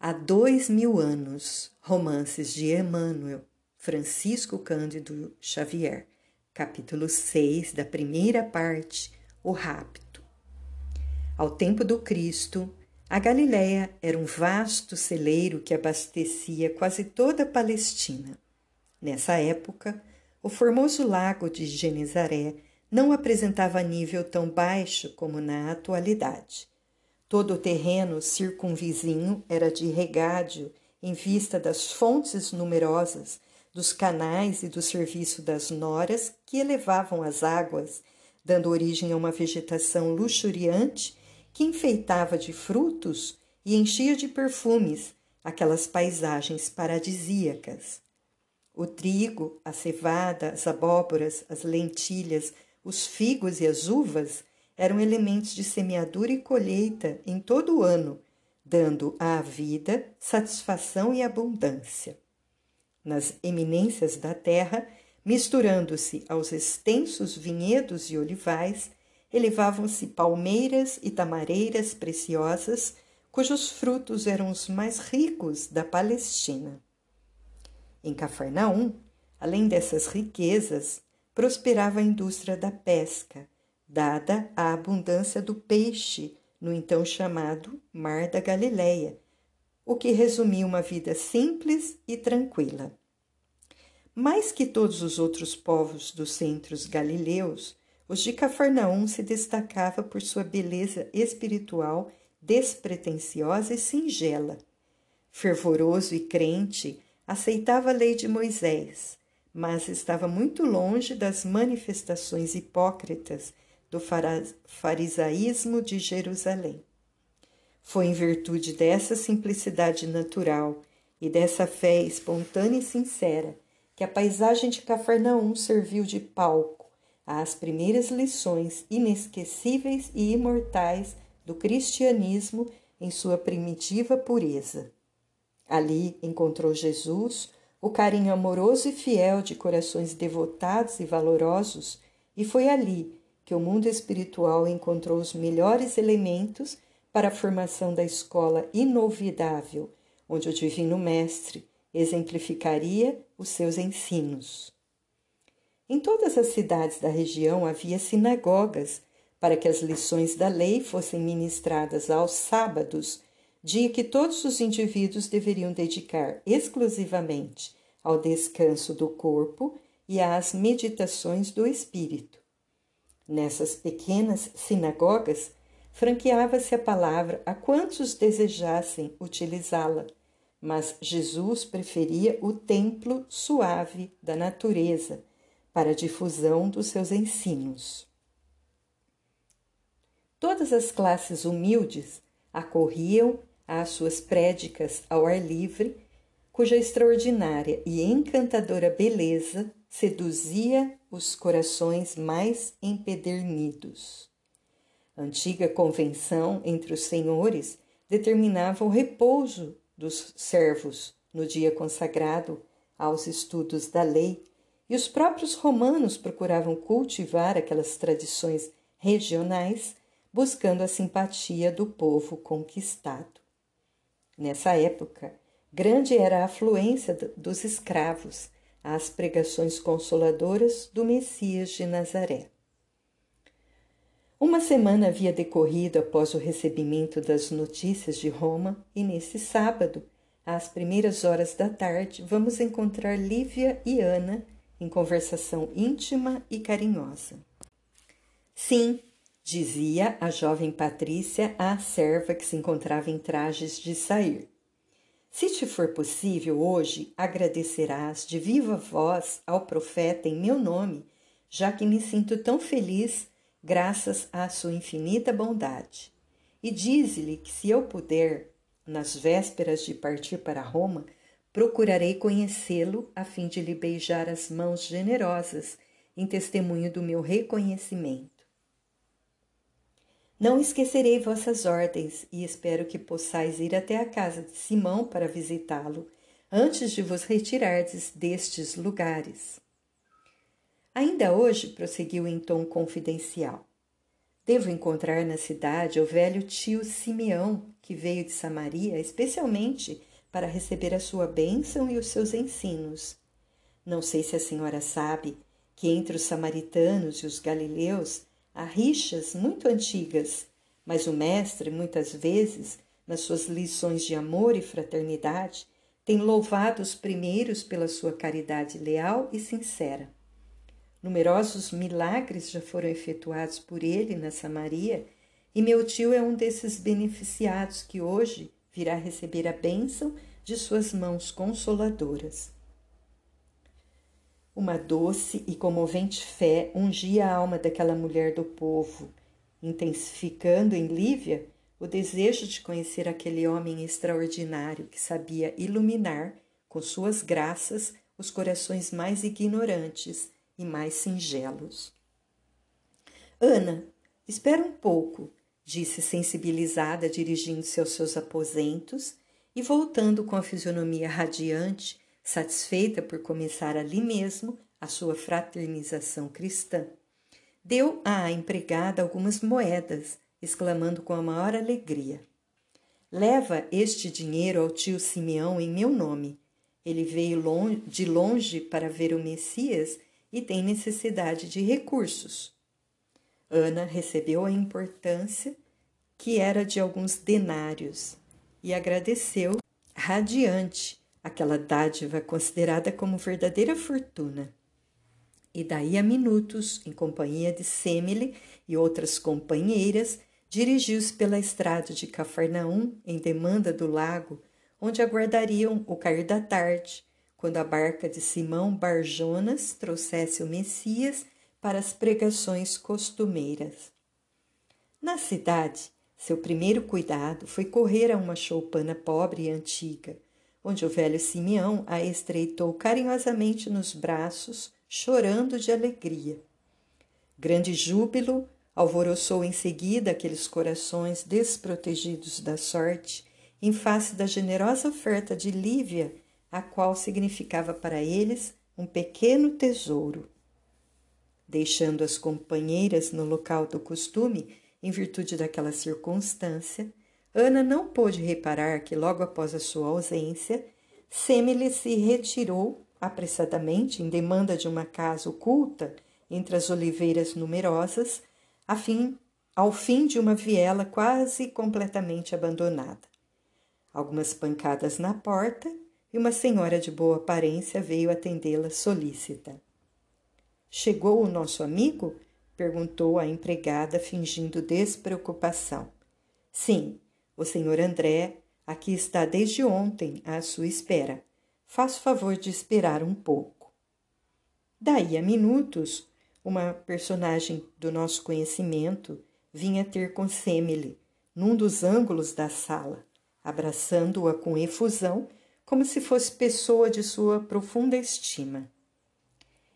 Há dois mil anos, romances de Emmanuel, Francisco Cândido Xavier, capítulo 6 da primeira parte, O Rapto. Ao tempo do Cristo, a Galiléia era um vasto celeiro que abastecia quase toda a Palestina. Nessa época, o formoso lago de Genezaré não apresentava nível tão baixo como na atualidade. Todo o terreno circunvizinho era de regádio em vista das fontes numerosas, dos canais e do serviço das noras que elevavam as águas, dando origem a uma vegetação luxuriante que enfeitava de frutos e enchia de perfumes aquelas paisagens paradisíacas. O trigo, a cevada, as abóboras, as lentilhas, os figos e as uvas eram elementos de semeadura e colheita em todo o ano, dando à vida satisfação e abundância. Nas eminências da terra, misturando-se aos extensos vinhedos e olivais, elevavam-se palmeiras e tamareiras preciosas, cujos frutos eram os mais ricos da Palestina. Em Cafarnaum, além dessas riquezas, prosperava a indústria da pesca, dada a abundância do peixe no então chamado Mar da Galileia, o que resumia uma vida simples e tranquila. Mais que todos os outros povos dos centros galileus, os de Cafarnaum se destacava por sua beleza espiritual despretensiosa e singela. Fervoroso e crente, aceitava a lei de Moisés, mas estava muito longe das manifestações hipócritas do farisaísmo de Jerusalém. Foi em virtude dessa simplicidade natural e dessa fé espontânea e sincera que a paisagem de Cafarnaum serviu de palco às primeiras lições inesquecíveis e imortais do cristianismo em sua primitiva pureza. Ali encontrou Jesus o carinho amoroso e fiel de corações devotados e valorosos, e foi ali que o mundo espiritual encontrou os melhores elementos para a formação da escola inovidável, onde o Divino Mestre exemplificaria os seus ensinos. Em todas as cidades da região havia sinagogas para que as lições da lei fossem ministradas aos sábados, dia que todos os indivíduos deveriam dedicar exclusivamente ao descanso do corpo e às meditações do espírito. Nessas pequenas sinagogas, franqueava-se a palavra a quantos desejassem utilizá-la, mas Jesus preferia o templo suave da natureza para a difusão dos seus ensinos. Todas as classes humildes acorriam às suas prédicas ao ar livre, cuja extraordinária e encantadora beleza seduzia os corações mais empedernidos. Antiga convenção entre os senhores determinava o repouso dos servos no dia consagrado aos estudos da lei, e os próprios romanos procuravam cultivar aquelas tradições regionais, buscando a simpatia do povo conquistado. Nessa época, grande era a afluência dos escravos às pregações consoladoras do Messias de Nazaré. Uma semana havia decorrido após o recebimento das notícias de Roma, e nesse sábado, às primeiras horas da tarde, vamos encontrar Lívia e Ana em conversação íntima e carinhosa. Sim, dizia a jovem Patrícia à serva que se encontrava em trajes de sair. Se te for possível hoje, agradecerás de viva voz ao profeta em meu nome, já que me sinto tão feliz graças à sua infinita bondade. E dize-lhe que, se eu puder, nas vésperas de partir para Roma, procurarei conhecê-lo a fim de lhe beijar as mãos generosas em testemunho do meu reconhecimento. Não esquecerei vossas ordens e espero que possais ir até a casa de Simão para visitá-lo antes de vos retirardes destes lugares. Ainda hoje, prosseguiu em tom confidencial, Devo encontrar na cidade o velho tio Simeão, que veio de Samaria especialmente para receber a sua bênção e os seus ensinos. Não sei se a senhora sabe que entre os samaritanos e os galileus há rixas muito antigas, mas o mestre, muitas vezes, nas suas lições de amor e fraternidade, tem louvado os primeiros pela sua caridade leal e sincera. Numerosos milagres já foram efetuados por ele na Samaria, e meu tio é um desses beneficiados que hoje virá receber a bênção de suas mãos consoladoras. Uma doce e comovente fé ungia a alma daquela mulher do povo, intensificando em Lívia o desejo de conhecer aquele homem extraordinário que sabia iluminar, com suas graças, os corações mais ignorantes e mais singelos. Ana, espera um pouco, disse sensibilizada, dirigindo-se aos seus aposentos e voltando com a fisionomia radiante, satisfeita por começar ali mesmo a sua fraternização cristã. Deu à empregada algumas moedas, exclamando com a maior alegria: Leva este dinheiro ao tio Simeão em meu nome. Ele veio de longe para ver o Messias e tem necessidade de recursos. Ana recebeu a importância que era de alguns denários e agradeceu radiante aquela dádiva considerada como verdadeira fortuna. E daí a minutos, em companhia de Semele e outras companheiras, dirigiu-se pela estrada de Cafarnaum em demanda do lago, onde aguardariam o cair da tarde, quando a barca de Simão Barjonas trouxesse o Messias para as pregações costumeiras. Na cidade, seu primeiro cuidado foi correr a uma choupana pobre e antiga, onde o velho Simeão a estreitou carinhosamente nos braços, chorando de alegria. Grande júbilo alvoroçou em seguida aqueles corações desprotegidos da sorte, em face da generosa oferta de Lívia a qual significava para eles um pequeno tesouro. Deixando as companheiras no local do costume, em virtude daquela circunstância, Ana não pôde reparar que, logo após a sua ausência, Semele se retirou apressadamente em demanda de uma casa oculta entre as oliveiras numerosas, a fim, ao fim de uma viela quase completamente abandonada. Algumas pancadas na porta e uma senhora de boa aparência veio atendê-la solícita. Chegou o nosso amigo? perguntou a empregada, fingindo despreocupação. Sim, o senhor André aqui está desde ontem à sua espera. Faça favor de esperar um pouco. Daí a minutos, uma personagem do nosso conhecimento vinha ter com Semele, num dos ângulos da sala, abraçando-a com efusão como se fosse pessoa de sua profunda estima.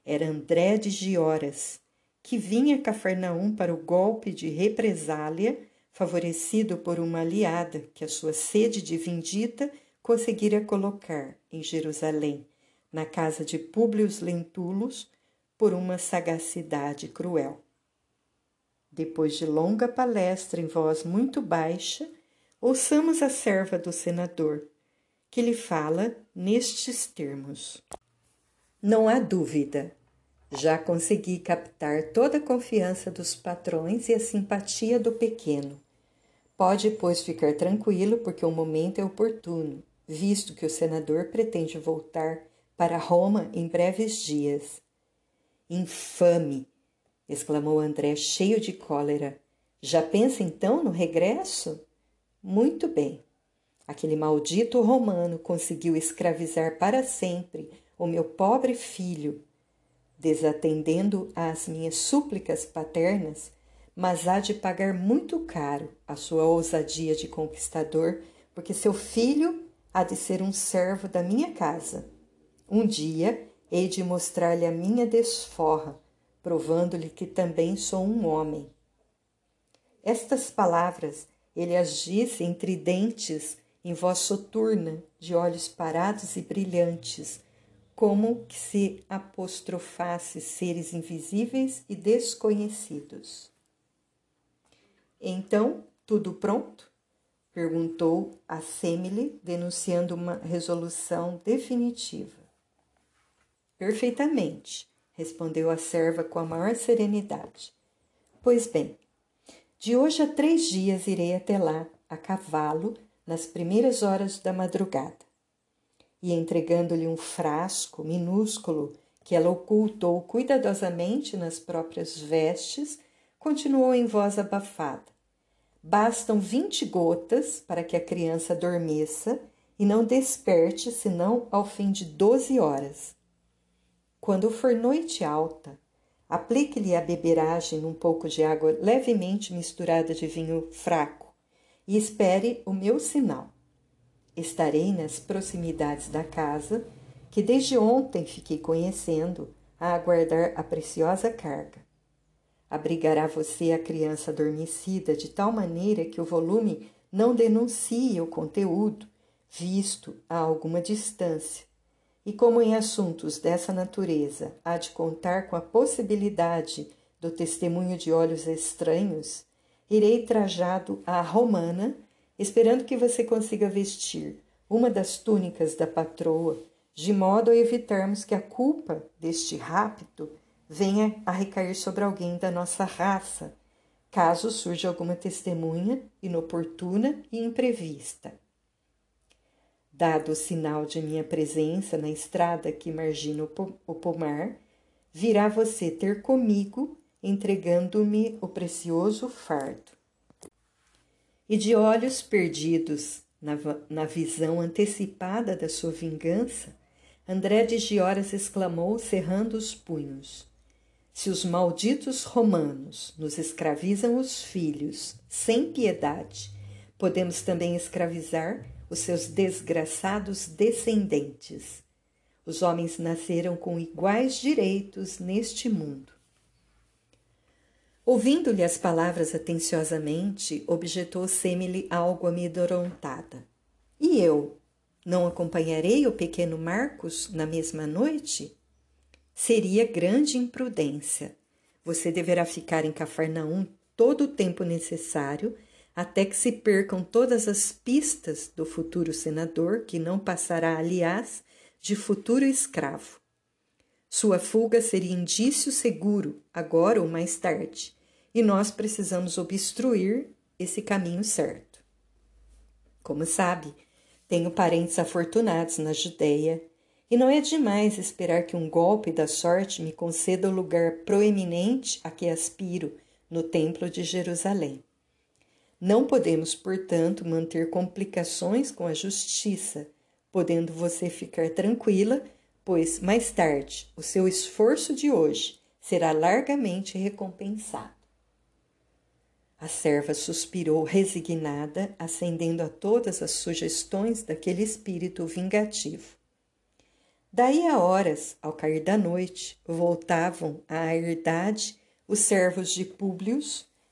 Era André de Gioras, que vinha a Cafarnaum para o golpe de represália, favorecido por uma aliada que a sua sede de vindita conseguira colocar em Jerusalém, na casa de Públio Lentulus, por uma sagacidade cruel. Depois de longa palestra em voz muito baixa, ouçamos a serva do senador, que lhe fala nestes termos: Não há dúvida. Já consegui captar toda a confiança dos patrões e a simpatia do pequeno. Pode, pois, ficar tranquilo, porque o momento é oportuno, visto que o senador pretende voltar para Roma em breves dias. Infame! exclamou André, cheio de cólera. Já pensa então no regresso? Muito bem. Aquele maldito romano conseguiu escravizar para sempre o meu pobre filho, desatendendo às minhas súplicas paternas, mas há de pagar muito caro a sua ousadia de conquistador, porque seu filho há de ser um servo da minha casa. Um dia hei de mostrar-lhe a minha desforra, provando-lhe que também sou um homem. Estas palavras ele as disse entre dentes em voz soturna, de olhos parados e brilhantes, como que se apostrofasse seres invisíveis e desconhecidos. Então, tudo pronto? perguntou a Semele, denunciando uma resolução definitiva. Perfeitamente, respondeu a serva com a maior serenidade. Pois bem, de hoje a três dias irei até lá, a cavalo, nas primeiras horas da madrugada. E entregando-lhe um frasco minúsculo que ela ocultou cuidadosamente nas próprias vestes, continuou em voz abafada. Bastam vinte gotas para que a criança adormeça e não desperte senão ao fim de doze horas. Quando for noite alta, aplique-lhe a beberagem um pouco de água levemente misturada de vinho fraco e espere o meu sinal. Estarei nas proximidades da casa, que desde ontem fiquei conhecendo, a aguardar a preciosa carga. Abrigará você a criança adormecida de tal maneira que o volume não denuncie o conteúdo, visto a alguma distância. E como em assuntos dessa natureza há de contar com a possibilidade do testemunho de olhos estranhos, irei trajado à romana, esperando que você consiga vestir uma das túnicas da patroa, de modo a evitarmos que a culpa deste rapto venha a recair sobre alguém da nossa raça, caso surja alguma testemunha inoportuna e imprevista. Dado o sinal de minha presença na estrada que margina o pomar, virá você ter comigo, entregando-me o precioso fardo. E de olhos perdidos na, na visão antecipada da sua vingança, André de Gioras exclamou, cerrando os punhos: se os malditos romanos nos escravizam os filhos sem piedade, podemos também escravizar os seus desgraçados descendentes. Os homens nasceram com iguais direitos neste mundo. Ouvindo-lhe as palavras atenciosamente, objetou Semele algo amedrontada. E eu? Não acompanharei o pequeno Marcos na mesma noite? Seria grande imprudência. Você deverá ficar em Cafarnaum todo o tempo necessário até que se percam todas as pistas do futuro senador, que não passará, aliás, de futuro escravo. Sua fuga seria indício seguro, agora ou mais tarde, e nós precisamos obstruir esse caminho certo. Como sabe, tenho parentes afortunados na Judéia e não é demais esperar que um golpe da sorte me conceda o lugar proeminente a que aspiro no Templo de Jerusalém. Não podemos, portanto, manter complicações com a justiça, podendo você ficar tranquila, pois mais tarde o seu esforço de hoje será largamente recompensado. A serva suspirou resignada, acendendo a todas as sugestões daquele espírito vingativo. Daí a horas, ao cair da noite, voltavam à herdade os servos de Públio,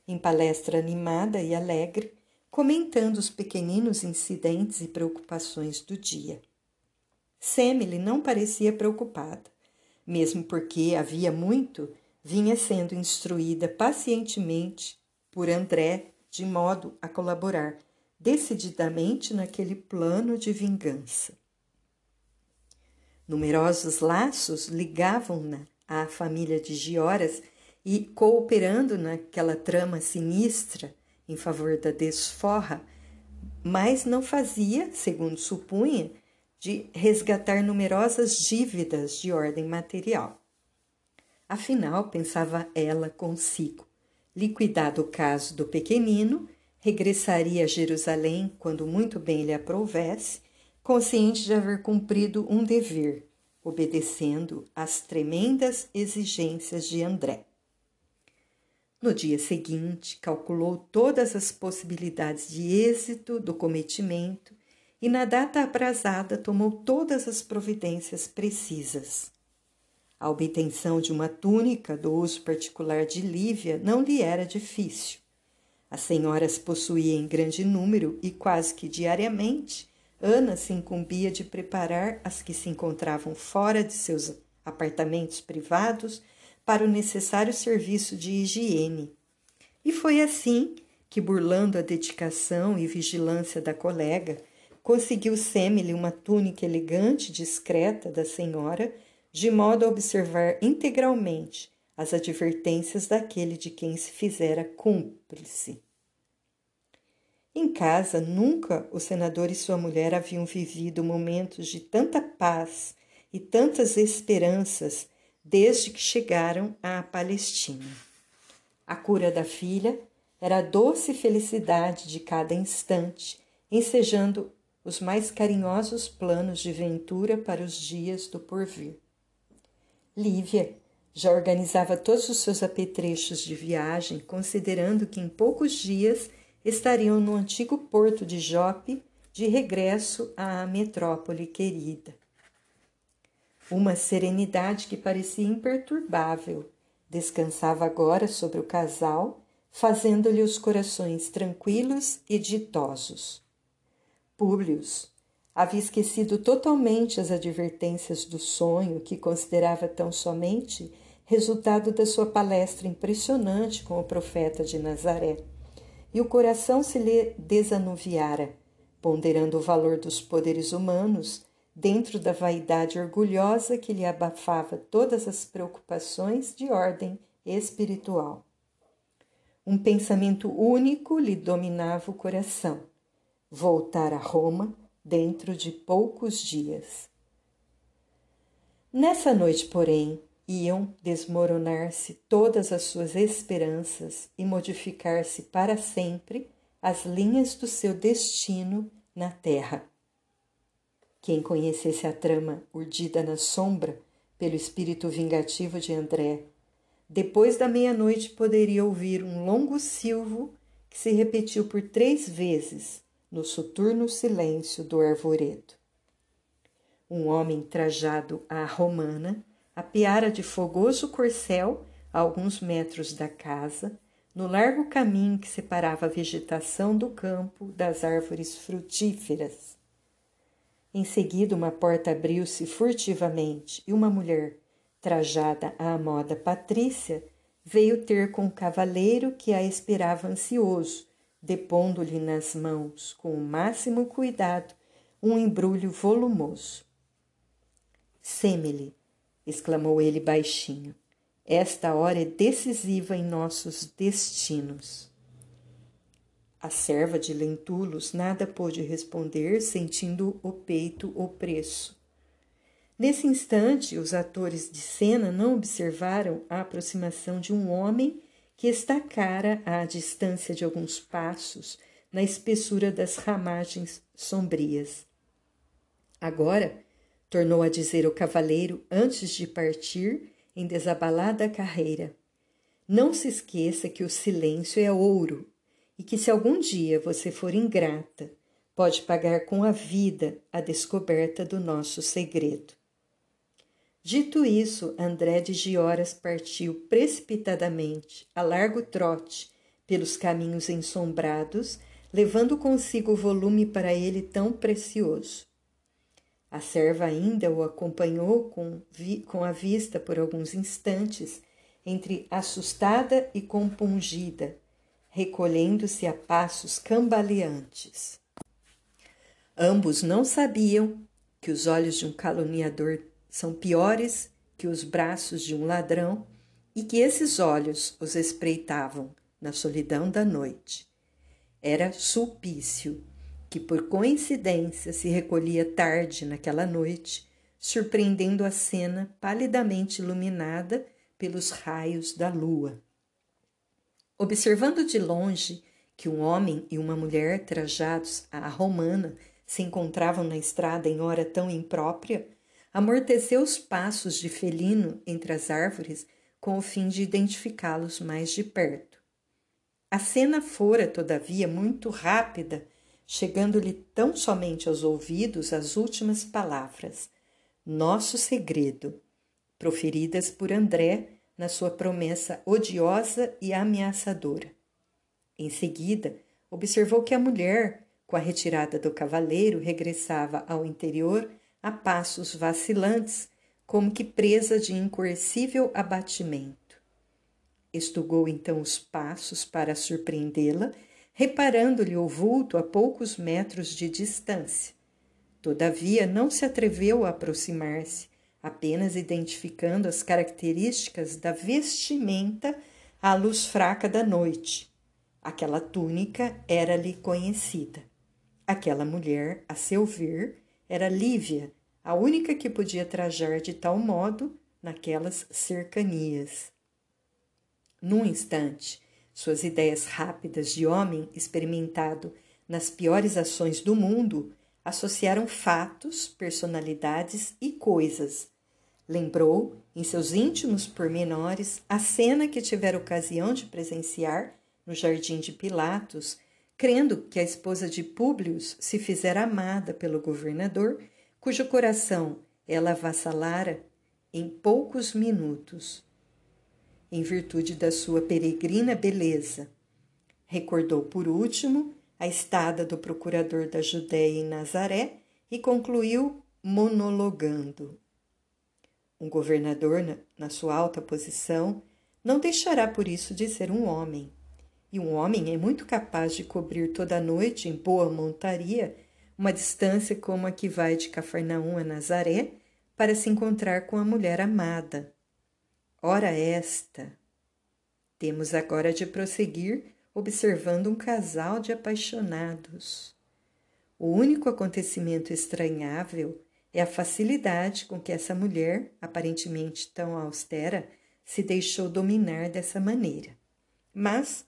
em palestra animada e alegre, comentando os pequeninos incidentes e preocupações do dia. Semele não parecia preocupada, mesmo porque havia muito vinha sendo instruída pacientemente por André de modo a colaborar decididamente naquele plano de vingança. Numerosos laços ligavam-na à família de Gioras e, cooperando naquela trama sinistra em favor da desforra, mas não fazia, segundo supunha, de resgatar numerosas dívidas de ordem material. Afinal, pensava ela consigo, liquidado o caso do pequenino, regressaria a Jerusalém quando muito bem lhe aprovesse consciente de haver cumprido um dever, obedecendo às tremendas exigências de André. No dia seguinte, calculou todas as possibilidades de êxito do cometimento e, na data aprazada, tomou todas as providências precisas. A obtenção de uma túnica do uso particular de Lívia não lhe era difícil. As senhoras possuíam em grande número e quase que diariamente Ana se incumbia de preparar as que se encontravam fora de seus apartamentos privados para o necessário serviço de higiene. E foi assim que, burlando a dedicação e vigilância da colega, conseguiu Semele uma túnica elegante e discreta da senhora, de modo a observar integralmente as advertências daquele de quem se fizera cúmplice. Em casa, nunca o senador e sua mulher haviam vivido momentos de tanta paz e tantas esperanças desde que chegaram à Palestina. A cura da filha era a doce felicidade de cada instante, ensejando os mais carinhosos planos de ventura para os dias do porvir. Lívia já organizava todos os seus apetrechos de viagem, considerando que em poucos dias estariam no antigo porto de Jope, de regresso à metrópole querida. Uma serenidade que parecia imperturbável descansava agora sobre o casal, fazendo-lhe os corações tranquilos e ditosos. Públio havia esquecido totalmente as advertências do sonho que considerava tão somente resultado da sua palestra impressionante com o profeta de Nazaré, e o coração se lhe desanuviara, ponderando o valor dos poderes humanos dentro da vaidade orgulhosa que lhe abafava todas as preocupações de ordem espiritual. Um pensamento único lhe dominava o coração: voltar a Roma dentro de poucos dias. Nessa noite, porém, iam desmoronar-se todas as suas esperanças e modificar-se para sempre as linhas do seu destino na terra. Quem conhecesse a trama urdida na sombra pelo espírito vingativo de André, depois da meia-noite poderia ouvir um longo silvo que se repetiu por três vezes no soturno silêncio do arvoredo. Um homem trajado à romana apeara de fogoso corcel a alguns metros da casa, no largo caminho que separava a vegetação do campo das árvores frutíferas. Em seguida, uma porta abriu-se furtivamente e uma mulher, trajada à moda patrícia, veio ter com o cavaleiro que a esperava ansioso, depondo-lhe nas mãos, com o máximo cuidado, um embrulho volumoso. Seme-lhe, exclamou ele baixinho. Esta hora é decisiva em nossos destinos. A serva de Lentulos nada pôde responder, sentindo o peito opresso. Nesse instante, os atores de cena não observaram a aproximação de um homem que estacara à distância de alguns passos na espessura das ramagens sombrias. Agora, tornou a dizer o cavaleiro antes de partir em desabalada carreira, não se esqueça que o silêncio é ouro e que se algum dia você for ingrata, pode pagar com a vida a descoberta do nosso segredo. Dito isso, André de Gioras partiu precipitadamente, a largo trote, pelos caminhos ensombrados, levando consigo o volume para ele tão precioso. A serva ainda o acompanhou com, com a vista por alguns instantes, entre assustada e compungida, recolhendo-se a passos cambaleantes. Ambos não sabiam que os olhos de um caluniador são piores que os braços de um ladrão e que esses olhos os espreitavam na solidão da noite. Era Sulpício, que por coincidência se recolhia tarde naquela noite, surpreendendo a cena palidamente iluminada pelos raios da lua. Observando de longe que um homem e uma mulher trajados à romana se encontravam na estrada em hora tão imprópria, amorteceu os passos de felino entre as árvores com o fim de identificá-los mais de perto. A cena fora, todavia, muito rápida, chegando-lhe tão somente aos ouvidos as últimas palavras: Nosso segredo, proferidas por André na sua promessa odiosa e ameaçadora. Em seguida, observou que a mulher, com a retirada do cavaleiro, regressava ao interior a passos vacilantes, como que presa de incoercível abatimento. Estugou então os passos para surpreendê-la, reparando-lhe o vulto a poucos metros de distância. Todavia, não se atreveu a aproximar-se, apenas identificando as características da vestimenta à luz fraca da noite. Aquela túnica era-lhe conhecida. Aquela mulher, a seu ver, era Lívia, a única que podia trajar de tal modo naquelas cercanias. Num instante, suas ideias rápidas de homem experimentado nas piores ações do mundo associaram fatos, personalidades e coisas. Lembrou, em seus íntimos pormenores, a cena que tivera ocasião de presenciar no jardim de Pilatos, crendo que a esposa de Públio se fizera amada pelo governador, cujo coração ela avassalara em poucos minutos em virtude da sua peregrina beleza. Recordou, por último, a estada do procurador da Judéia em Nazaré e concluiu monologando. Um governador, na sua alta posição, não deixará por isso de ser um homem. E um homem é muito capaz de cobrir toda a noite em boa montaria uma distância como a que vai de Cafarnaum a Nazaré para se encontrar com a mulher amada. Ora esta. Temos agora de prosseguir observando um casal de apaixonados. O único acontecimento estranhável é a facilidade com que essa mulher, aparentemente tão austera, se deixou dominar dessa maneira. Mas,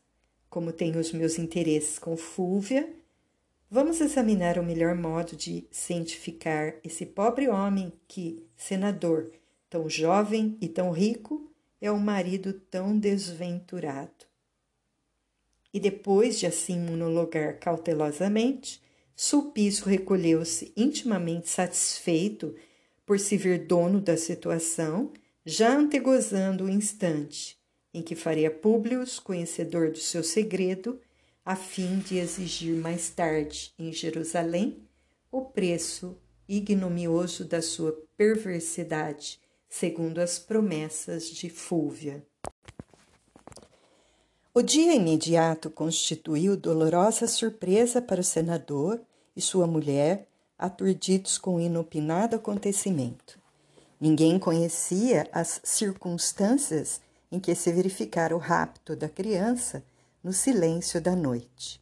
como tenho os meus interesses com Fúvia, vamos examinar o melhor modo de cientificar esse pobre homem que, senador, tão jovem e tão rico, é um marido tão desventurado. E depois de assim monologar cautelosamente, Sulpício recolheu-se intimamente satisfeito por se ver dono da situação, já antegozando o instante em que faria Públio conhecedor do seu segredo, a fim de exigir mais tarde, em Jerusalém, o preço ignomioso da sua perversidade segundo as promessas de Fúvia. O dia imediato constituiu dolorosa surpresa para o senador e sua mulher, aturdidos com o inopinado acontecimento. Ninguém conhecia as circunstâncias em que se verificara o rapto da criança no silêncio da noite.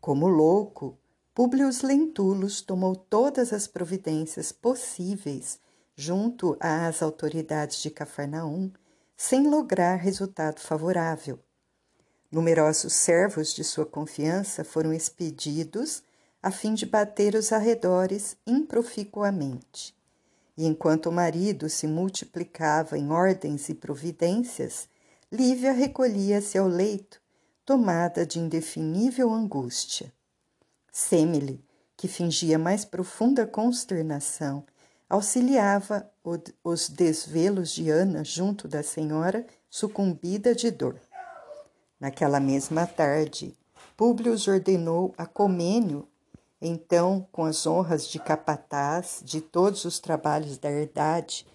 Como louco, Públio Lentulus tomou todas as providências possíveis junto às autoridades de Cafarnaum, sem lograr resultado favorável. Numerosos servos de sua confiança foram expedidos a fim de bater os arredores improficuamente. E enquanto o marido se multiplicava em ordens e providências, Lívia recolhia-se ao leito, tomada de indefinível angústia. Semele, que fingia mais profunda consternação auxiliava os desvelos de Ana junto da senhora, sucumbida de dor. Naquela mesma tarde, Públio ordenou a Comênio, então com as honras de capataz de todos os trabalhos da herdade,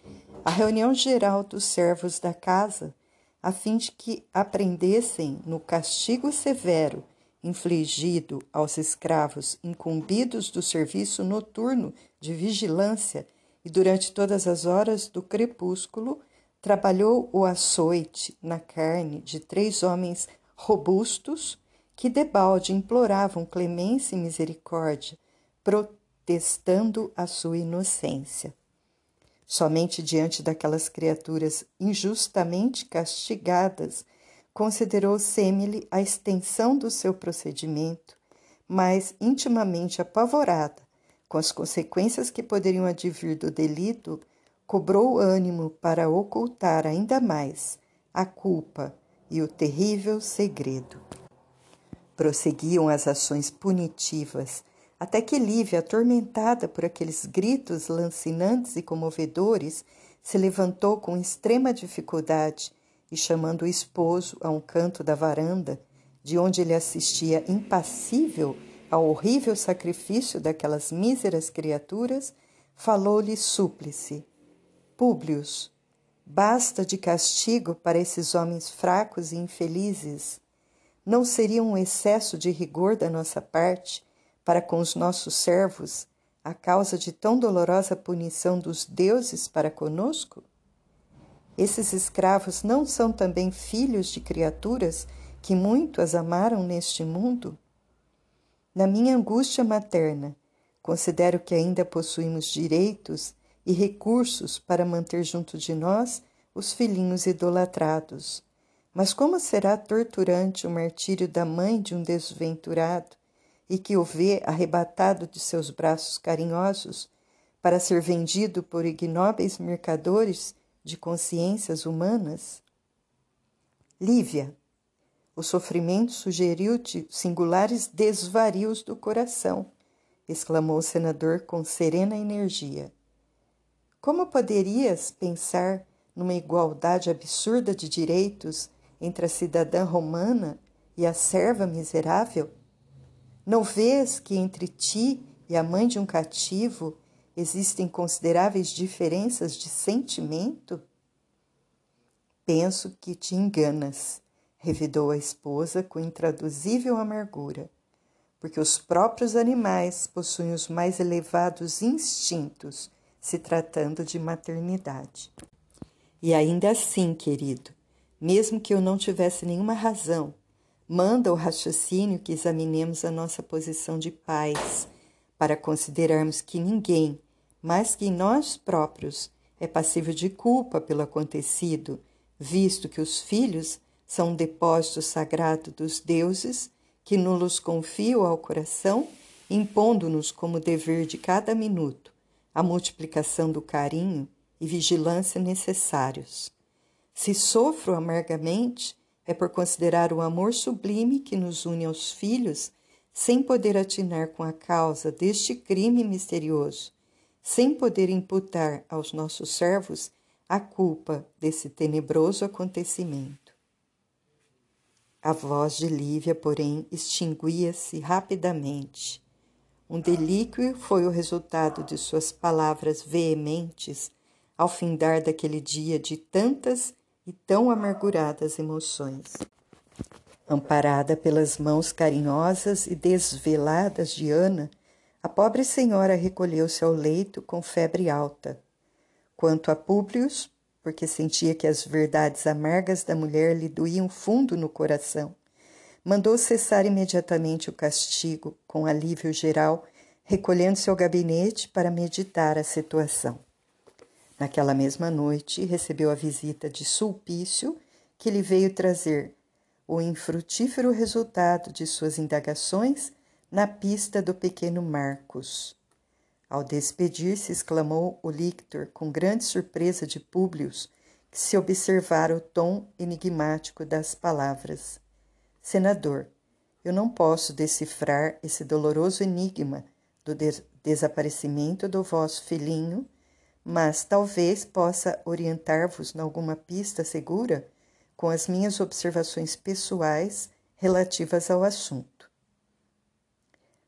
a reunião geral dos servos da casa, a fim de que aprendessem no castigo severo infligido aos escravos incumbidos do serviço noturno de vigilância e durante todas as horas do crepúsculo trabalhou o açoite na carne de três homens robustos que debalde imploravam clemência e misericórdia, protestando a sua inocência. Somente diante daquelas criaturas injustamente castigadas, considerou Semele a extensão do seu procedimento, mas intimamente apavorada com as consequências que poderiam advir do delito, cobrou ânimo para ocultar ainda mais a culpa e o terrível segredo. Prosseguiam as ações punitivas, até que Lívia, atormentada por aqueles gritos lancinantes e comovedores, se levantou com extrema dificuldade e, chamando o esposo a um canto da varanda, de onde ele assistia impassível ao horrível sacrifício daquelas míseras criaturas, falou-lhe súplice: Públio, basta de castigo para esses homens fracos e infelizes. não seria um excesso de rigor da nossa parte para com os nossos servos a causa de tão dolorosa punição dos deuses para conosco? Esses escravos não são também filhos de criaturas que muito as amaram neste mundo? Na minha angústia materna, considero que ainda possuímos direitos e recursos para manter junto de nós os filhinhos idolatrados. Mas como será torturante o martírio da mãe de um desventurado e que o vê arrebatado de seus braços carinhosos para ser vendido por ignóbeis mercadores de consciências humanas? Lívia, o sofrimento sugeriu-te singulares desvarios do coração, exclamou o senador com serena energia. Como poderias pensar numa igualdade absurda de direitos entre a cidadã romana e a serva miserável? Não vês que entre ti e a mãe de um cativo existem consideráveis diferenças de sentimento? Penso que te enganas, revidou a esposa com intraduzível amargura, porque os próprios animais possuem os mais elevados instintos se tratando de maternidade. E ainda assim, querido, mesmo que eu não tivesse nenhuma razão, manda o raciocínio que examinemos a nossa posição de pais para considerarmos que ninguém, mais que nós próprios, é passível de culpa pelo acontecido, visto que os filhos são um depósito sagrado dos deuses que nos confiam ao coração, impondo-nos como dever de cada minuto a multiplicação do carinho e vigilância necessários. Se sofro amargamente, é por considerar o amor sublime que nos une aos filhos sem poder atinar com a causa deste crime misterioso, sem poder imputar aos nossos servos a culpa desse tenebroso acontecimento. A voz de Lívia, porém, extinguia-se rapidamente. Um delíquio foi o resultado de suas palavras veementes ao findar daquele dia de tantas e tão amarguradas emoções. Amparada pelas mãos carinhosas e desveladas de Ana, a pobre senhora recolheu-se ao leito com febre alta. Quanto a Públio, porque sentia que as verdades amargas da mulher lhe doíam fundo no coração, mandou cessar imediatamente o castigo, com alívio geral, recolhendo-se ao gabinete para meditar a situação. Naquela mesma noite, recebeu a visita de Sulpício, que lhe veio trazer o infrutífero resultado de suas indagações na pista do pequeno Marcos. Ao despedir-se, exclamou o lictor com grande surpresa de Públio, que se observara o tom enigmático das palavras. Senador, eu não posso decifrar esse doloroso enigma do des desaparecimento do vosso filhinho, mas talvez possa orientar-vos alguma pista segura com as minhas observações pessoais relativas ao assunto.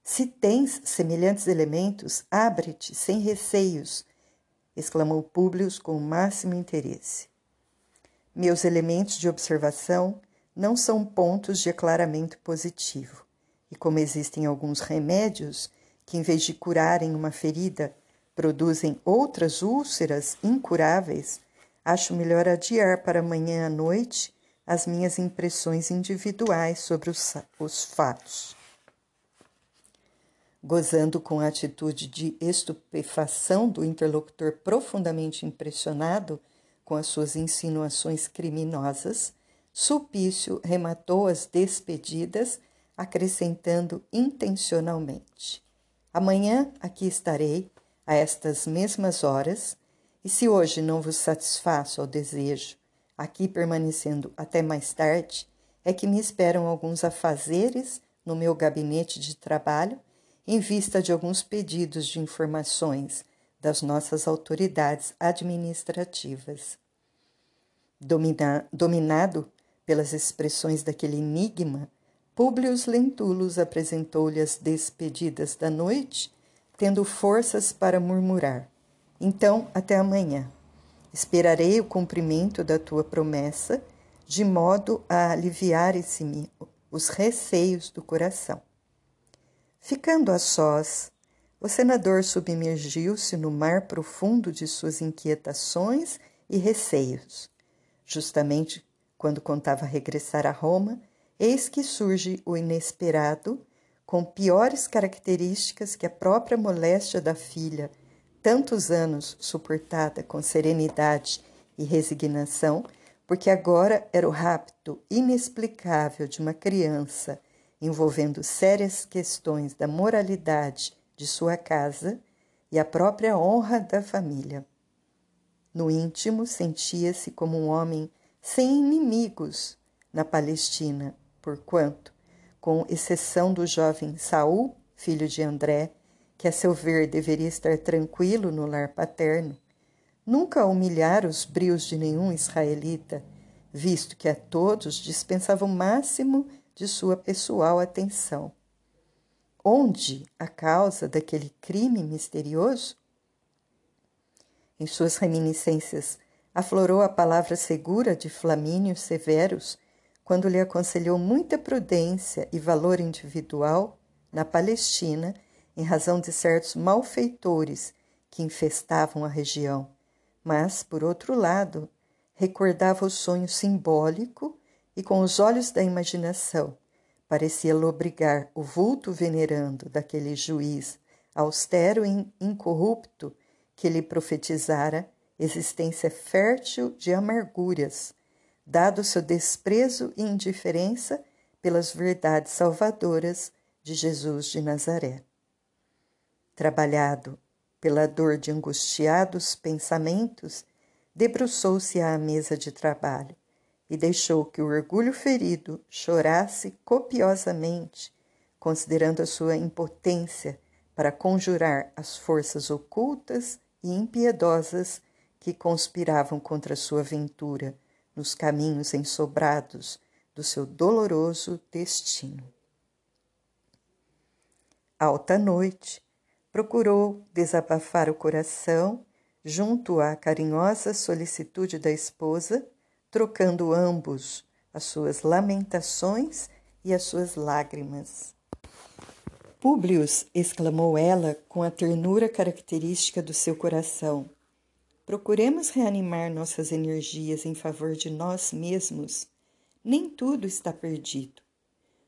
Se tens semelhantes elementos, abre-te sem receios, exclamou Públio com o máximo interesse. Meus elementos de observação não são pontos de aclaramento positivo, e como existem alguns remédios que, em vez de curarem uma ferida, produzem outras úlceras incuráveis, acho melhor adiar para amanhã à noite as minhas impressões individuais sobre os, os fatos. Gozando com a atitude de estupefação do interlocutor profundamente impressionado com as suas insinuações criminosas, Sulpício rematou as despedidas, acrescentando intencionalmente: Amanhã aqui estarei, a estas mesmas horas, e se hoje não vos satisfaço ao desejo, aqui permanecendo até mais tarde, é que me esperam alguns afazeres no meu gabinete de trabalho em vista de alguns pedidos de informações das nossas autoridades administrativas. Domina, dominado pelas expressões daquele enigma, Públio Lentulus apresentou-lhe as despedidas da noite, tendo forças para murmurar: Então, até amanhã. Esperarei o cumprimento da tua promessa, de modo a aliviar esse os receios do coração. Ficando a sós, o senador submergiu-se no mar profundo de suas inquietações e receios. Justamente quando contava regressar a Roma, eis que surge o inesperado, com piores características que a própria moléstia da filha, tantos anos suportada com serenidade e resignação, porque agora era o rapto inexplicável de uma criança envolvendo sérias questões da moralidade de sua casa e a própria honra da família. No íntimo, sentia-se como um homem sem inimigos na Palestina, porquanto, com exceção do jovem Saul, filho de André, que a seu ver deveria estar tranquilo no lar paterno, nunca humilhara os brios de nenhum israelita, visto que a todos dispensava o máximo de sua pessoal atenção. Onde a causa daquele crime misterioso? Em suas reminiscências, aflorou a palavra segura de Flamínio Severus quando lhe aconselhou muita prudência e valor individual na Palestina em razão de certos malfeitores que infestavam a região, mas, por outro lado, recordava o sonho simbólico e, com os olhos da imaginação, parecia lobrigar o vulto venerando daquele juiz austero e incorrupto que lhe profetizara existência fértil de amarguras, dado seu desprezo e indiferença pelas verdades salvadoras de Jesus de Nazaré. Trabalhado pela dor de angustiados pensamentos, debruçou-se à mesa de trabalho e deixou que o orgulho ferido chorasse copiosamente, considerando a sua impotência para conjurar as forças ocultas e impiedosas que conspiravam contra sua ventura nos caminhos ensobrados do seu doloroso destino. Alta noite, procurou desabafar o coração junto à carinhosa solicitude da esposa, trocando ambos as suas lamentações e as suas lágrimas. Públio, exclamou ela com a ternura característica do seu coração. Procuremos reanimar nossas energias em favor de nós mesmos. Nem tudo está perdido.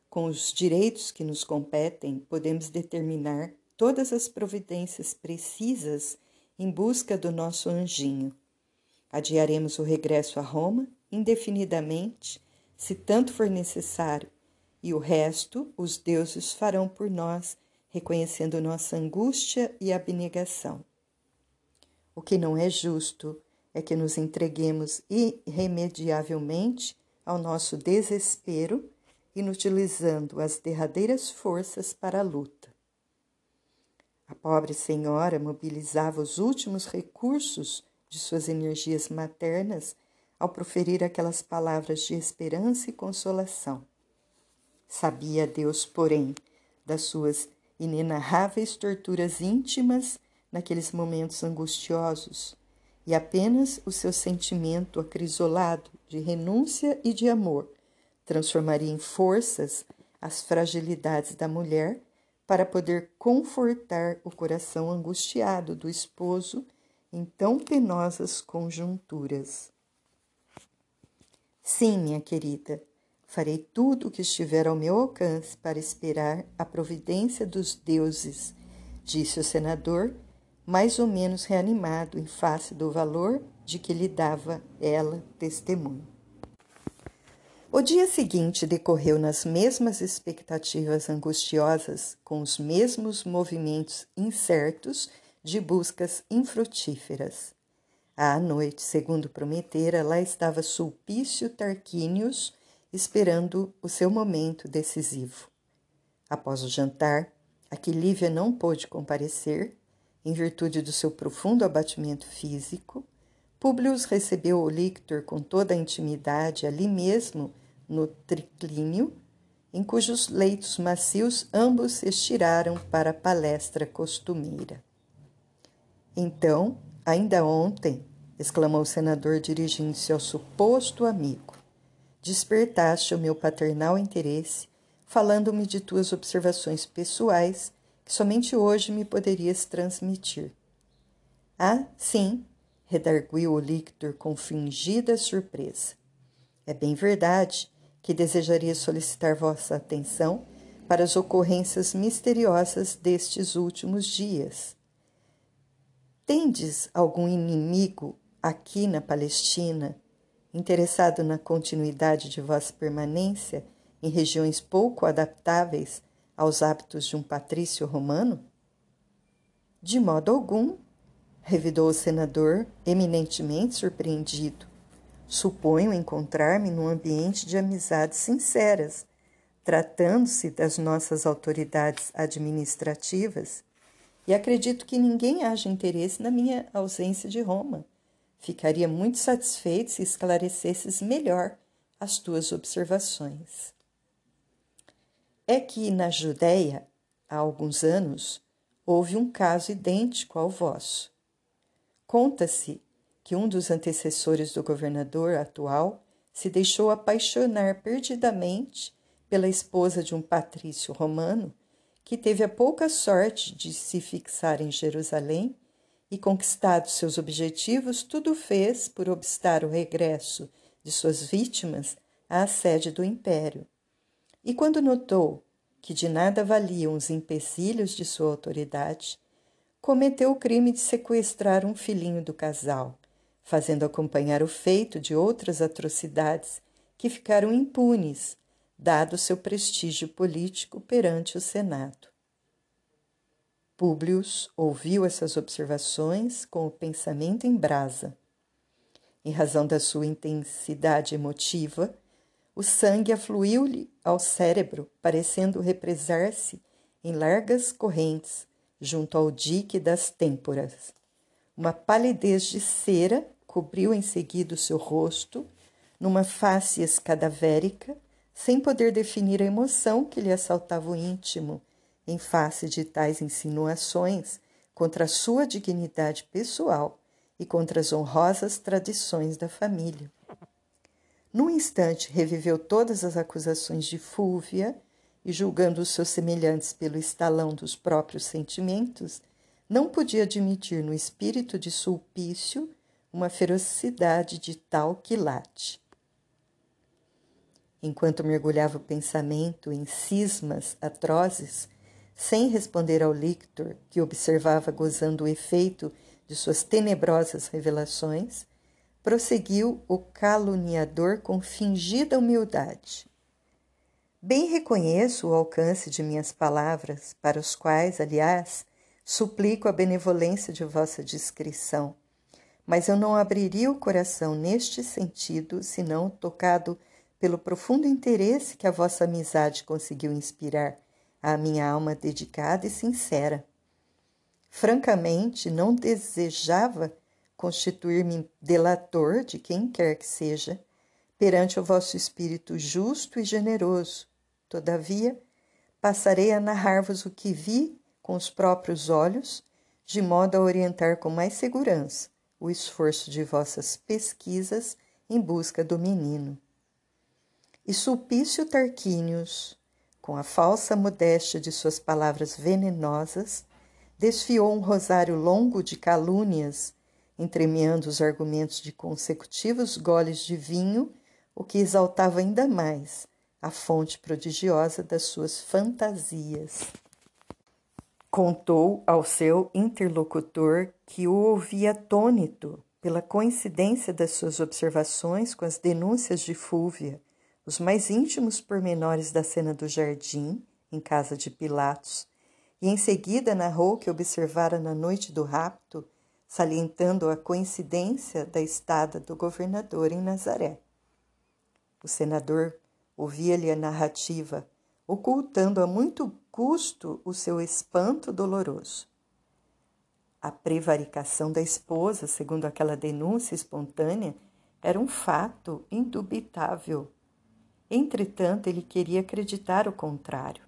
Com os direitos que nos competem, podemos determinar todas as providências precisas em busca do nosso anjinho. Adiaremos o regresso a Roma indefinidamente, se tanto for necessário, e o resto os deuses farão por nós, reconhecendo nossa angústia e abnegação. O que não é justo é que nos entreguemos irremediavelmente ao nosso desespero, inutilizando as derradeiras forças para a luta. A pobre senhora mobilizava os últimos recursos de suas energias maternas ao proferir aquelas palavras de esperança e consolação. Sabia Deus, porém, das suas inenarráveis torturas íntimas naqueles momentos angustiosos, e apenas o seu sentimento acrisolado de renúncia e de amor transformaria em forças as fragilidades da mulher para poder confortar o coração angustiado do esposo em tão penosas conjunturas. Sim, minha querida, Farei tudo o que estiver ao meu alcance para esperar a providência dos deuses, disse o senador, mais ou menos reanimado em face do valor de que lhe dava ela testemunho. O dia seguinte decorreu nas mesmas expectativas angustiosas, com os mesmos movimentos incertos de buscas infrutíferas. À noite, segundo prometera, lá estava Sulpício Tarquínios, esperando o seu momento decisivo. Após o jantar, a que Lívia não pôde comparecer, em virtude do seu profundo abatimento físico, Públio recebeu o lictor com toda a intimidade ali mesmo no triclínio, em cujos leitos macios ambos se estiraram para a palestra costumeira. Então, ainda ontem, exclamou o senador dirigindo-se ao suposto amigo, despertaste o meu paternal interesse, falando-me de tuas observações pessoais que somente hoje me poderias transmitir. Ah, sim, redarguiu o lictor com fingida surpresa. É bem verdade que desejaria solicitar vossa atenção para as ocorrências misteriosas destes últimos dias. Tendes algum inimigo aqui na Palestina, interessado na continuidade de vossa permanência em regiões pouco adaptáveis aos hábitos de um patrício romano? De modo algum, revidou o senador, eminentemente surpreendido. Suponho encontrar-me num ambiente de amizades sinceras, tratando-se das nossas autoridades administrativas, e acredito que ninguém haja interesse na minha ausência de Roma. Ficaria muito satisfeito se esclarecesses melhor as tuas observações. É que na Judéia, há alguns anos, houve um caso idêntico ao vosso. Conta-se que um dos antecessores do governador atual se deixou apaixonar perdidamente pela esposa de um patrício romano que teve a pouca sorte de se fixar em Jerusalém e, conquistados seus objetivos, tudo fez por obstar o regresso de suas vítimas à sede do império. E quando notou que de nada valiam os empecilhos de sua autoridade, cometeu o crime de sequestrar um filhinho do casal, fazendo acompanhar o feito de outras atrocidades que ficaram impunes, dado seu prestígio político perante o Senado. Públio ouviu essas observações com o pensamento em brasa. Em razão da sua intensidade emotiva, o sangue afluiu-lhe ao cérebro, parecendo represar-se em largas correntes junto ao dique das têmporas. Uma palidez de cera cobriu em seguida o seu rosto, numa face escadavérica, sem poder definir a emoção que lhe assaltava o íntimo, em face de tais insinuações contra a sua dignidade pessoal e contra as honrosas tradições da família. Num instante reviveu todas as acusações de Fúvia e, julgando os seus semelhantes pelo estalão dos próprios sentimentos, não podia admitir no espírito de Sulpício uma ferocidade de tal quilate. Enquanto mergulhava o pensamento em cismas atrozes, sem responder ao lictor, que observava gozando o efeito de suas tenebrosas revelações, prosseguiu o caluniador com fingida humildade. Bem reconheço o alcance de minhas palavras, para os quais, aliás, suplico a benevolência de vossa discrição mas eu não abriria o coração neste sentido, senão tocado pelo profundo interesse que a vossa amizade conseguiu inspirar à minha alma dedicada e sincera. Francamente, não desejava constituir-me delator de quem quer que seja, perante o vosso espírito justo e generoso. Todavia, passarei a narrar-vos o que vi com os próprios olhos, de modo a orientar com mais segurança o esforço de vossas pesquisas em busca do menino. E Sulpício Tarquínios, com a falsa modéstia de suas palavras venenosas, desfiou um rosário longo de calúnias, entremeando os argumentos de consecutivos goles de vinho, o que exaltava ainda mais a fonte prodigiosa das suas fantasias. Contou ao seu interlocutor que o ouvia atônito pela coincidência das suas observações com as denúncias de Fúvia, os mais íntimos pormenores da cena do jardim, em casa de Pilatos, e em seguida narrou que observara na noite do rapto, salientando a coincidência da estada do governador em Nazaré. O senador ouvia-lhe a narrativa, ocultando a muito custo o seu espanto doloroso. A prevaricação da esposa, segundo aquela denúncia espontânea, era um fato indubitável. Entretanto, ele queria acreditar o contrário.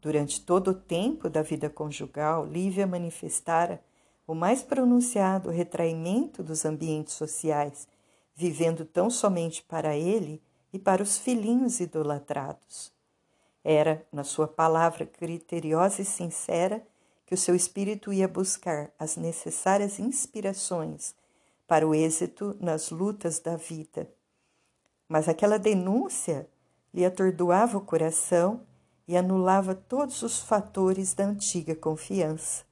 Durante todo o tempo da vida conjugal, Lívia manifestara o mais pronunciado retraimento dos ambientes sociais, vivendo tão somente para ele e para os filhinhos idolatrados. Era, na sua palavra criteriosa e sincera, que o seu espírito ia buscar as necessárias inspirações para o êxito nas lutas da vida. Mas aquela denúncia lhe atordoava o coração e anulava todos os fatores da antiga confiança.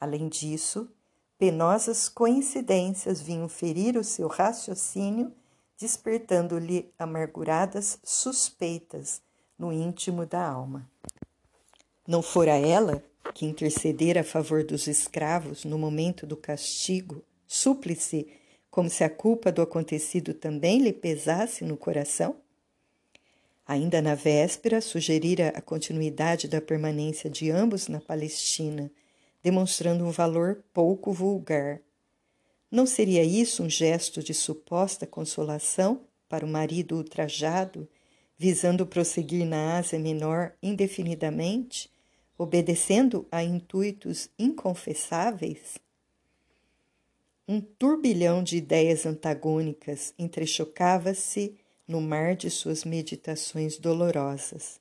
Além disso, penosas coincidências vinham ferir o seu raciocínio, despertando-lhe amarguradas suspeitas no íntimo da alma. Não fora ela que intercedera a favor dos escravos no momento do castigo, súplice, como se a culpa do acontecido também lhe pesasse no coração? Ainda na véspera, sugerira a continuidade da permanência de ambos na Palestina, demonstrando um valor pouco vulgar. Não seria isso um gesto de suposta consolação para o marido ultrajado, visando prosseguir na Ásia Menor indefinidamente, obedecendo a intuitos inconfessáveis? Um turbilhão de ideias antagônicas entrechocava-se no mar de suas meditações dolorosas.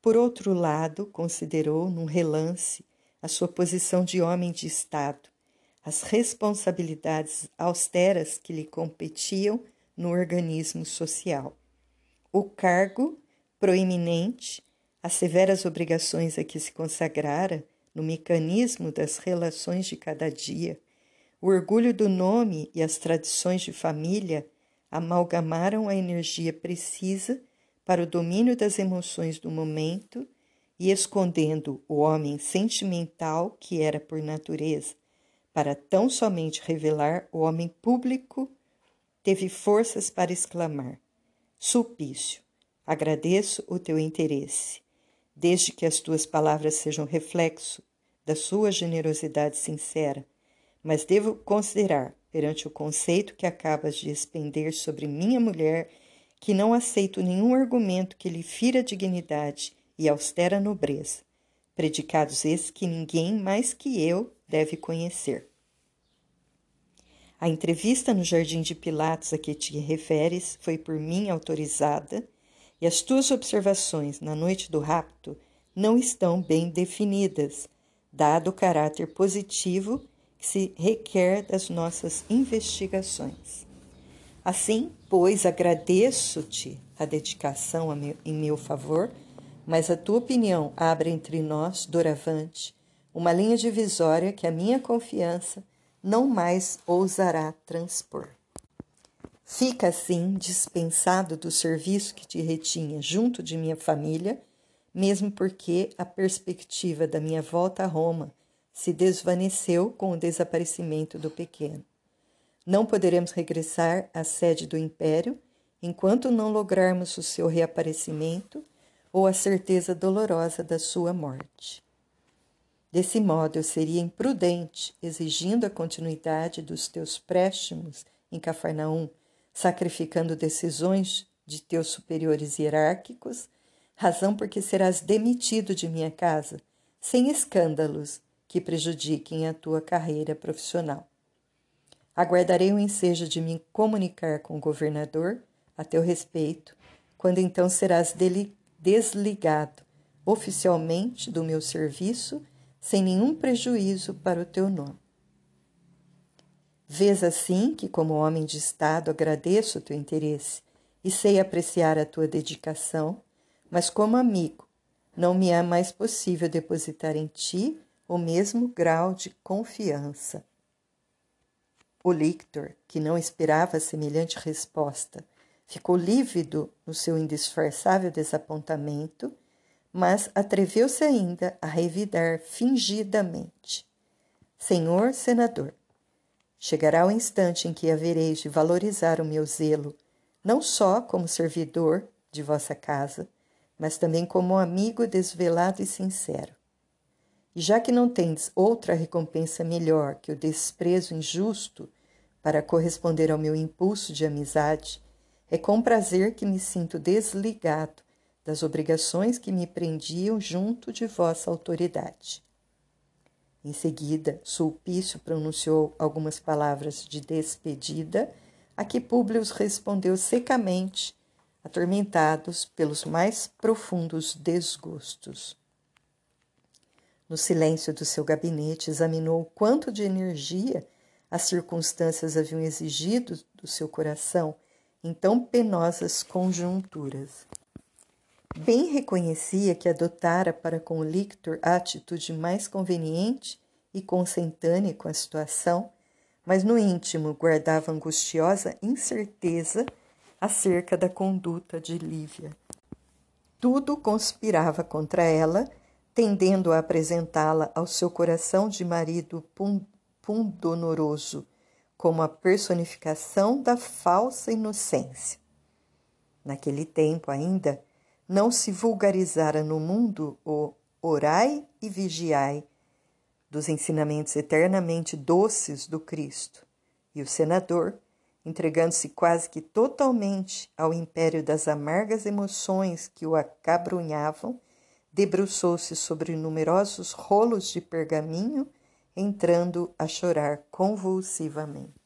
Por outro lado, considerou num relance a sua posição de homem de Estado, as responsabilidades austeras que lhe competiam no organismo social, o cargo proeminente, as severas obrigações a que se consagrara no mecanismo das relações de cada dia, o orgulho do nome e as tradições de família amalgamaram a energia precisa para o domínio das emoções do momento e escondendo o homem sentimental que era por natureza, para tão somente revelar o homem público, teve forças para exclamar: Sulpício, agradeço o teu interesse, desde que as tuas palavras sejam reflexo da sua generosidade sincera, mas devo considerar perante o conceito que acabas de expender sobre minha mulher, que não aceito nenhum argumento que lhe fira dignidade e austera nobreza, predicados esses que ninguém mais que eu deve conhecer. A entrevista no Jardim de Pilatos a que te referes foi por mim autorizada e as tuas observações na noite do rapto não estão bem definidas, dado o caráter positivo que se requer das nossas investigações. Assim, pois, agradeço-te a dedicação em meu favor, mas a tua opinião abre entre nós, doravante, uma linha divisória que a minha confiança não mais ousará transpor. Fica assim dispensado do serviço que te retinha junto de minha família, mesmo porque a perspectiva da minha volta a Roma se desvaneceu com o desaparecimento do pequeno. Não poderemos regressar à sede do império enquanto não lograrmos o seu reaparecimento ou a certeza dolorosa da sua morte. Desse modo, eu seria imprudente, exigindo a continuidade dos teus préstimos em Cafarnaum, sacrificando decisões de teus superiores hierárquicos, razão porque serás demitido de minha casa, sem escândalos que prejudiquem a tua carreira profissional. Aguardarei o ensejo de me comunicar com o governador a teu respeito, quando então serás desligado oficialmente do meu serviço, sem nenhum prejuízo para o teu nome. Vês assim que, como homem de Estado, agradeço o teu interesse e sei apreciar a tua dedicação, mas como amigo, não me é mais possível depositar em ti o mesmo grau de confiança. O lictor, que não esperava semelhante resposta, ficou lívido no seu indisfarçável desapontamento, mas atreveu-se ainda a revidar fingidamente: Senhor senador, chegará o instante em que havereis de valorizar o meu zelo, não só como servidor de vossa casa, mas também como amigo desvelado e sincero. E já que não tendes outra recompensa melhor que o desprezo injusto para corresponder ao meu impulso de amizade, é com prazer que me sinto desligado das obrigações que me prendiam junto de vossa autoridade. Em seguida, Sulpício pronunciou algumas palavras de despedida a que Públio respondeu secamente, atormentados pelos mais profundos desgostos. No silêncio do seu gabinete, examinou quanto de energia as circunstâncias haviam exigido do seu coração em tão penosas conjunturas. Bem reconhecia que adotara para com o lictor a atitude mais conveniente e consentânea com a situação, mas no íntimo guardava angustiosa incerteza acerca da conduta de Lívia. Tudo conspirava contra ela, tendendo a apresentá-la ao seu coração de marido pundonoroso como a personificação da falsa inocência. Naquele tempo ainda não se vulgarizara no mundo o orai e vigiai dos ensinamentos eternamente doces do Cristo, e o senador, entregando-se quase que totalmente ao império das amargas emoções que o acabrunhavam, debruçou-se sobre numerosos rolos de pergaminho entrando a chorar convulsivamente.